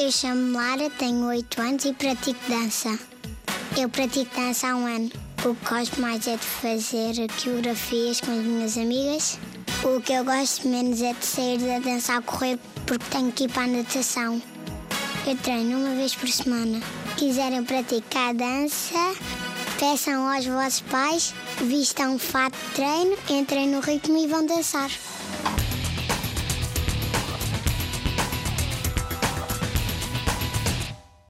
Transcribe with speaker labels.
Speaker 1: Eu chamo-me Lara, tenho 8 anos e pratico dança. Eu pratico dança há um ano. O que gosto mais é de fazer coreografias com as minhas amigas. O que eu gosto menos é de sair da dança a correr porque tenho que ir para a natação. Eu treino uma vez por semana. Quiserem praticar dança, peçam aos vossos pais, vistam um fato de treino, entrem no ritmo e vão dançar.